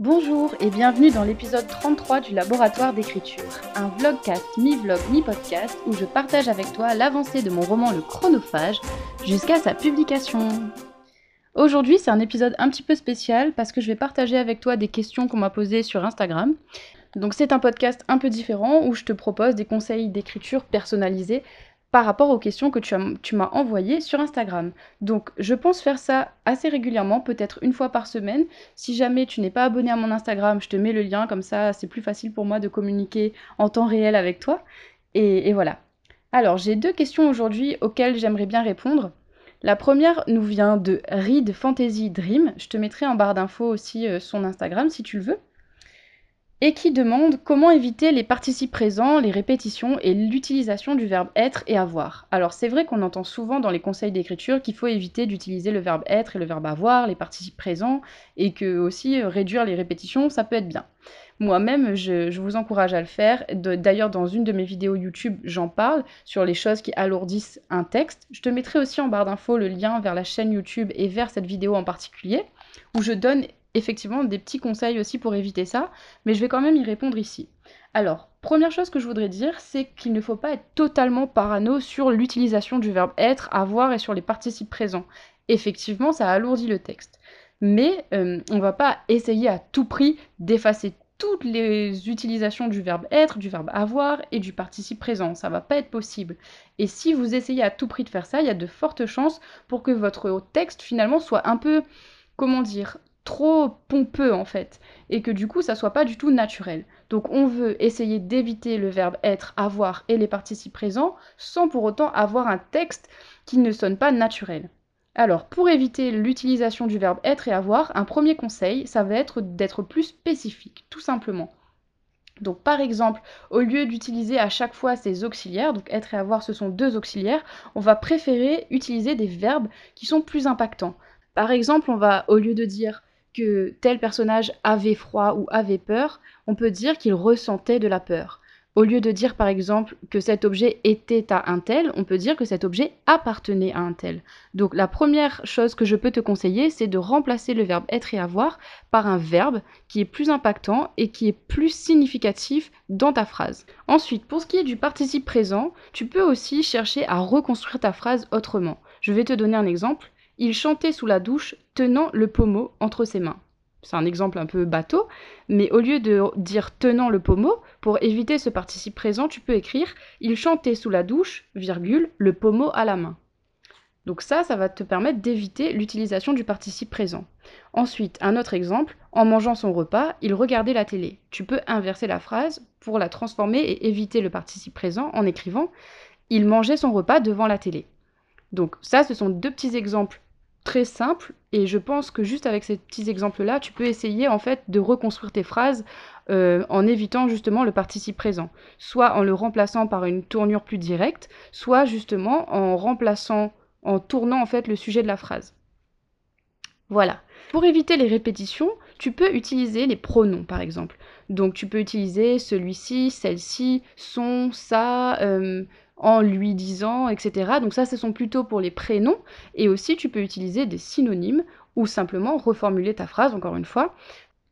Bonjour et bienvenue dans l'épisode 33 du Laboratoire d'écriture, un vlogcast mi-vlog mi-podcast où je partage avec toi l'avancée de mon roman Le Chronophage jusqu'à sa publication. Aujourd'hui, c'est un épisode un petit peu spécial parce que je vais partager avec toi des questions qu'on m'a posées sur Instagram. Donc c'est un podcast un peu différent où je te propose des conseils d'écriture personnalisés par rapport aux questions que tu, m'as envoyées sur Instagram. Donc je pense faire ça assez régulièrement, peut-être une fois par semaine. Si jamais tu n'es pas abonné à mon Instagram, je te mets le lien, comme ça c'est plus facile pour moi de communiquer en temps réel avec toi. Et, voilà. Alors j'ai deux questions aujourd'hui auxquelles j'aimerais bien répondre. La première nous vient de Read Fantasy Dream. Je te mettrai en barre d'infos aussi euh, son Instagram si tu le veux et qui demande comment éviter les participes présents, les répétitions et l'utilisation du verbe être et avoir. Alors c'est vrai qu'on entend souvent dans les conseils d'écriture qu'il faut éviter d'utiliser le verbe être et le verbe avoir, les participes présents, et que aussi euh, réduire les répétitions, ça peut être bien. Moi-même, je, vous encourage à le faire. D'ailleurs, dans une de mes vidéos YouTube, j'en parle sur les choses qui alourdissent un texte. Je te mettrai aussi en barre d'infos le lien vers la chaîne YouTube et vers cette vidéo en particulier, où je donne effectivement des petits conseils aussi pour éviter ça, mais je vais quand même y répondre ici. Alors, première chose que je voudrais dire, c'est qu'il ne faut pas être totalement parano sur l'utilisation du verbe être, avoir et sur les participes présents. Effectivement, ça alourdit le texte. Mais euh, on ne va pas essayer à tout prix d'effacer toutes les utilisations du verbe être, du verbe avoir et du participe présent. Ça va pas être possible. Et si vous essayez à tout prix de faire ça, il y a de fortes chances pour que votre texte finalement soit un peu, comment dire, trop pompeux en fait et que du coup ça soit pas du tout naturel. Donc on veut essayer d'éviter le verbe être, avoir et les participes présents sans pour autant avoir un texte qui ne sonne pas naturel. Alors pour éviter l'utilisation du verbe être et avoir, un premier conseil, ça va être d'être plus spécifique, tout simplement. Donc par exemple, au lieu d'utiliser à chaque fois ces auxiliaires, donc être et avoir ce sont deux auxiliaires, on va préférer utiliser des verbes qui sont plus impactants. Par exemple, on va, au lieu de dire que tel personnage avait froid ou avait peur, on peut dire qu'il ressentait de la peur. Au lieu de dire par exemple que cet objet était à un tel, on peut dire que cet objet appartenait à un tel. Donc la première chose que je peux te conseiller, c'est de remplacer le verbe être et avoir par un verbe qui est plus impactant et qui est plus significatif dans ta phrase. Ensuite, pour ce qui est du participe présent, tu peux aussi chercher à reconstruire ta phrase autrement. Je vais te donner un exemple. Il chantait sous la douche, tenant le pommeau entre ses mains. C'est un exemple un peu bateau, mais au lieu de dire tenant le pommeau, pour éviter ce participe présent, tu peux écrire il chantait sous la douche, virgule, le pommeau à la main. Donc ça, ça va te permettre d'éviter l'utilisation du participe présent. Ensuite, un autre exemple, en mangeant son repas, il regardait la télé. Tu peux inverser la phrase pour la transformer et éviter le participe présent en écrivant il mangeait son repas devant la télé. Donc ça, ce sont deux petits exemples très simple et je pense que juste avec ces petits exemples-là, tu peux essayer en fait de reconstruire tes phrases euh, en évitant justement le participe présent, soit en le remplaçant par une tournure plus directe, soit justement en remplaçant, en tournant en fait le sujet de la phrase. Voilà. Pour éviter les répétitions, tu peux utiliser les pronoms par exemple. Donc tu peux utiliser celui-ci, celle-ci, son, ça, euh, en lui disant, etc. Donc ça, ce sont plutôt pour les prénoms. Et aussi, tu peux utiliser des synonymes ou simplement reformuler ta phrase, encore une fois.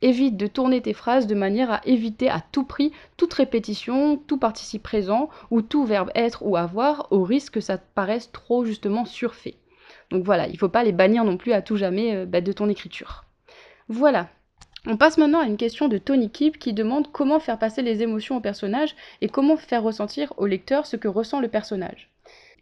Évite de tourner tes phrases de manière à éviter à tout prix toute répétition, tout participe présent ou tout verbe être ou avoir au risque que ça te paraisse trop justement surfait. Donc voilà, il ne faut pas les bannir non plus à tout jamais euh, bah, de ton écriture. Voilà, on passe maintenant à une question de Tony Keep qui demande comment faire passer les émotions au personnage et comment faire ressentir au lecteur ce que ressent le personnage.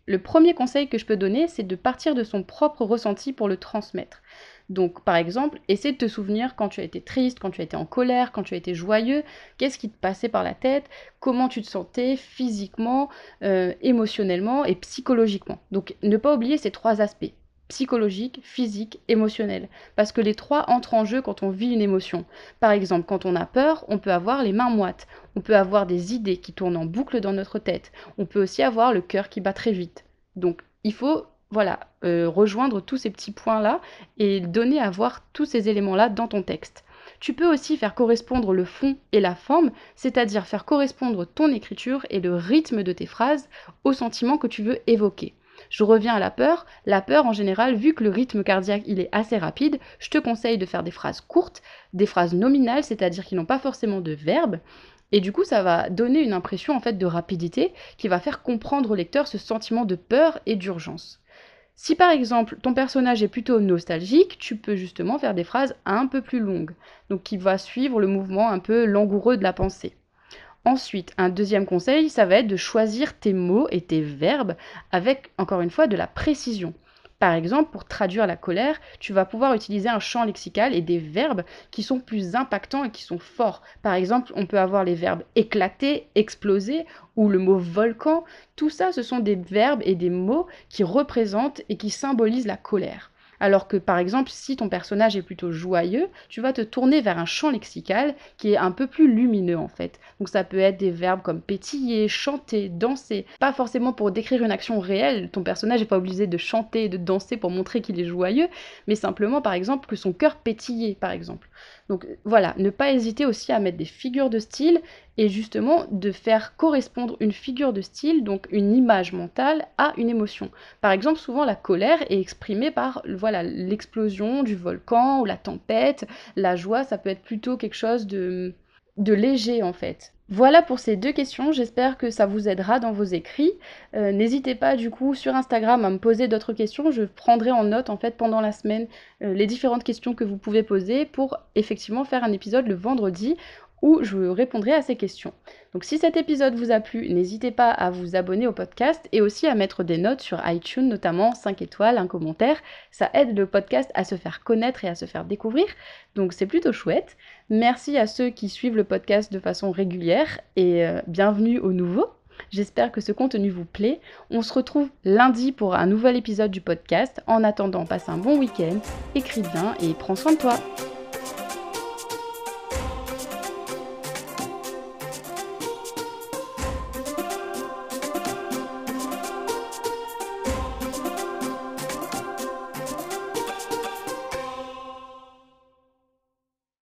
Le premier conseil que je peux donner, c'est de partir de son propre ressenti pour le transmettre. Donc, par exemple, essaie de te souvenir quand tu as été triste, quand tu as été en colère, quand tu as été joyeux, qu'est-ce qui te passait par la tête, comment tu te sentais physiquement, euh, émotionnellement et psychologiquement. Donc, ne pas oublier ces trois aspects psychologique, physique, émotionnel. Parce que les trois entrent en jeu quand on vit une émotion. Par exemple, quand on a peur, on peut avoir les mains moites, on peut avoir des idées qui tournent en boucle dans notre tête, on peut aussi avoir le cœur qui bat très vite. Donc il faut voilà, euh, rejoindre tous ces petits points-là et donner à voir tous ces éléments-là dans ton texte. Tu peux aussi faire correspondre le fond et la forme, c'est-à-dire faire correspondre ton écriture et le rythme de tes phrases au sentiment que tu veux évoquer. Je reviens à la peur. La peur, en général, vu que le rythme cardiaque il est assez rapide, je te conseille de faire des phrases courtes, des phrases nominales, c'est-à-dire qui n'ont pas forcément de verbe. Et du coup, ça va donner une impression en fait de rapidité qui va faire comprendre au lecteur ce sentiment de peur et d'urgence. Si par exemple ton personnage est plutôt nostalgique, tu peux justement faire des phrases un peu plus longues, donc qui va suivre le mouvement un peu langoureux de la pensée. Ensuite, un deuxième conseil, ça va être de choisir tes mots et tes verbes avec, encore une fois, de la précision. Par exemple, pour traduire la colère, tu vas pouvoir utiliser un champ lexical et des verbes qui sont plus impactants et qui sont forts. Par exemple, on peut avoir les verbes éclater, exploser ou le mot volcan. Tout ça, ce sont des verbes et des mots qui représentent et qui symbolisent la colère. Alors que par exemple, si ton personnage est plutôt joyeux, tu vas te tourner vers un champ lexical qui est un peu plus lumineux en fait. Donc ça peut être des verbes comme pétiller, chanter, danser. Pas forcément pour décrire une action réelle, ton personnage n'est pas obligé de chanter de danser pour montrer qu'il est joyeux, mais simplement par exemple que son cœur pétillait par exemple. Donc voilà, ne pas hésiter aussi à mettre des figures de style et justement de faire correspondre une figure de style, donc une image mentale, à une émotion. Par exemple, souvent la colère est exprimée par voilà l'explosion du volcan ou la tempête. La joie, ça peut être plutôt quelque chose de, léger en fait. Voilà pour ces deux questions, j'espère que ça vous aidera dans vos écrits. Euh, n'hésitez pas du coup sur Instagram à me poser d'autres questions, je prendrai en note en fait pendant la semaine euh, les différentes questions que vous pouvez poser pour effectivement faire un épisode le vendredi où je répondrai à ces questions. Donc si cet épisode vous a plu, n'hésitez pas à vous abonner au podcast et aussi à mettre des notes sur iTunes, notamment 5 étoiles, un commentaire. Ça aide le podcast à se faire connaître et à se faire découvrir. Donc c'est plutôt chouette. Merci à ceux qui suivent le podcast de façon régulière et euh, bienvenue aux nouveaux. J'espère que ce contenu vous plaît. On se retrouve lundi pour un nouvel épisode du podcast. En attendant, passe un bon week-end, écris bien et prends soin de toi.